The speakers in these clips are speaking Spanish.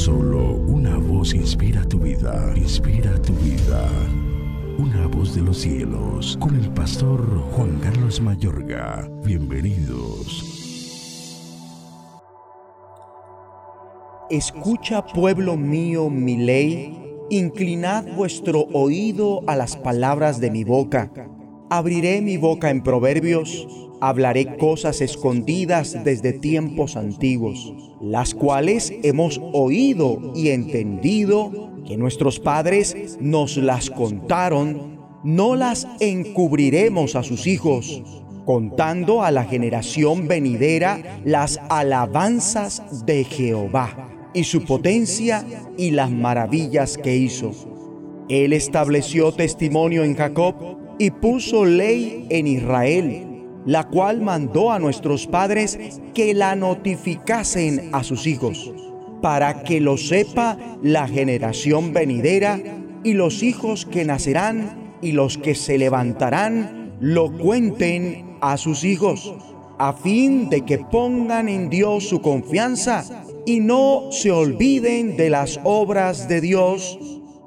Solo una voz inspira tu vida, inspira tu vida. Una voz de los cielos, con el pastor Juan Carlos Mayorga. Bienvenidos. Escucha, pueblo mío, mi ley, inclinad vuestro oído a las palabras de mi boca. Abriré mi boca en proverbios, hablaré cosas escondidas desde tiempos antiguos, las cuales hemos oído y entendido que nuestros padres nos las contaron, no las encubriremos a sus hijos, contando a la generación venidera las alabanzas de Jehová y su potencia y las maravillas que hizo. Él estableció testimonio en Jacob y puso ley en Israel la cual mandó a nuestros padres que la notificasen a sus hijos, para que lo sepa la generación venidera y los hijos que nacerán y los que se levantarán lo cuenten a sus hijos, a fin de que pongan en Dios su confianza y no se olviden de las obras de Dios,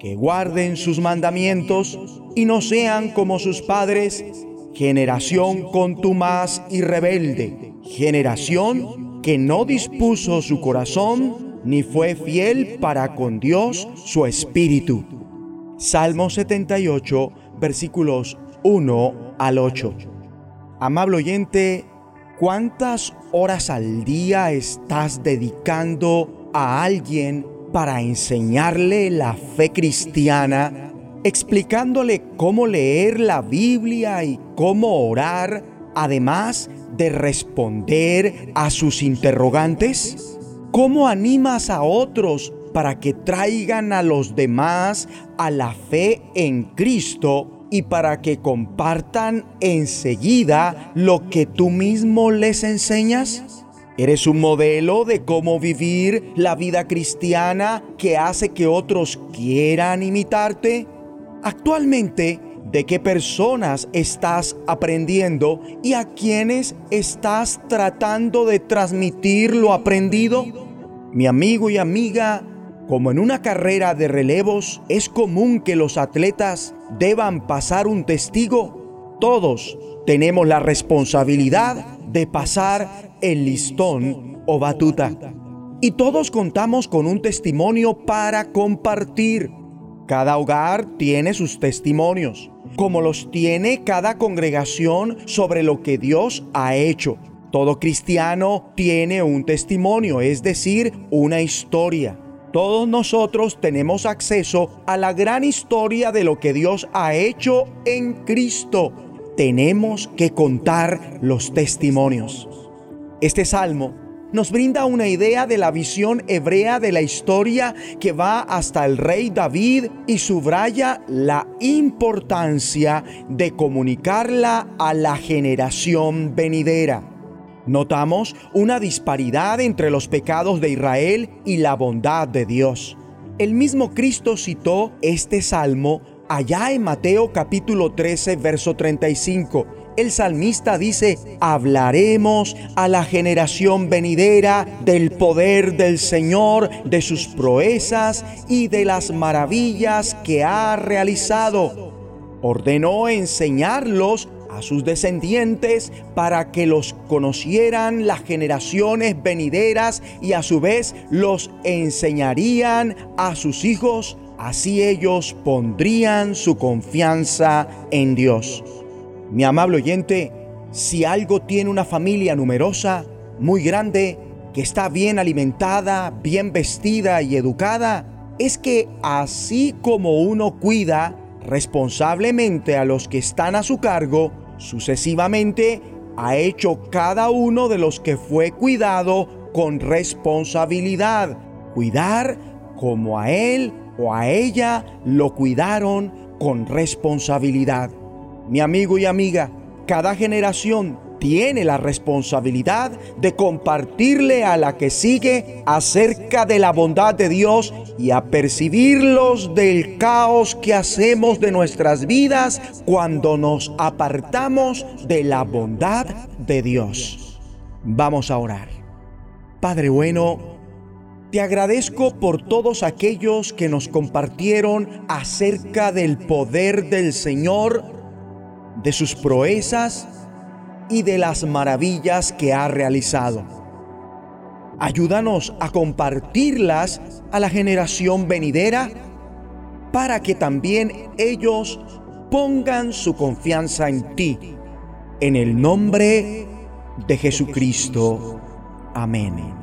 que guarden sus mandamientos y no sean como sus padres generación contumaz y rebelde, generación que no dispuso su corazón ni fue fiel para con Dios su espíritu. Salmo 78, versículos 1 al 8. Amable oyente, ¿cuántas horas al día estás dedicando a alguien para enseñarle la fe cristiana explicándole cómo leer la Biblia y cómo orar, además de responder a sus interrogantes? ¿Cómo animas a otros para que traigan a los demás a la fe en Cristo y para que compartan enseguida lo que tú mismo les enseñas? ¿Eres un modelo de cómo vivir la vida cristiana que hace que otros quieran imitarte? Actualmente, ¿de qué personas estás aprendiendo y a quiénes estás tratando de transmitir lo aprendido? Mi amigo y amiga, como en una carrera de relevos es común que los atletas deban pasar un testigo, todos tenemos la responsabilidad de pasar el listón o batuta. Y todos contamos con un testimonio para compartir. Cada hogar tiene sus testimonios, como los tiene cada congregación sobre lo que Dios ha hecho. Todo cristiano tiene un testimonio, es decir, una historia. Todos nosotros tenemos acceso a la gran historia de lo que Dios ha hecho en Cristo. Tenemos que contar los testimonios. Este salmo nos brinda una idea de la visión hebrea de la historia que va hasta el rey David y subraya la importancia de comunicarla a la generación venidera. Notamos una disparidad entre los pecados de Israel y la bondad de Dios. El mismo Cristo citó este salmo allá en Mateo capítulo 13, verso 35 el salmista dice, hablaremos a la generación venidera del poder del Señor, de sus proezas y de las maravillas que ha realizado. Ordenó enseñarlos a sus descendientes para que los conocieran las generaciones venideras y a su vez los enseñarían a sus hijos, así ellos pondrían su confianza en Dios. Mi amable oyente, si algo tiene una familia numerosa, muy grande, que está bien alimentada, bien vestida y educada, es que así como uno cuida responsablemente a los que están a su cargo, sucesivamente ha hecho cada uno de los que fue cuidado con responsabilidad. Cuidar como a él o a ella lo cuidaron con responsabilidad. Mi amigo y amiga, cada generación tiene la responsabilidad de compartirle a la que sigue acerca de la bondad de Dios y a percibirlos del caos que hacemos de nuestras vidas cuando nos apartamos de la bondad de Dios. Vamos a orar. Padre bueno, Te agradezco por todos aquellos que nos compartieron acerca del poder del Señor, de sus proezas y de las maravillas que ha realizado. Ayúdanos a compartirlas a la generación venidera para que también ellos pongan su confianza en ti. En el nombre de Jesucristo. Amén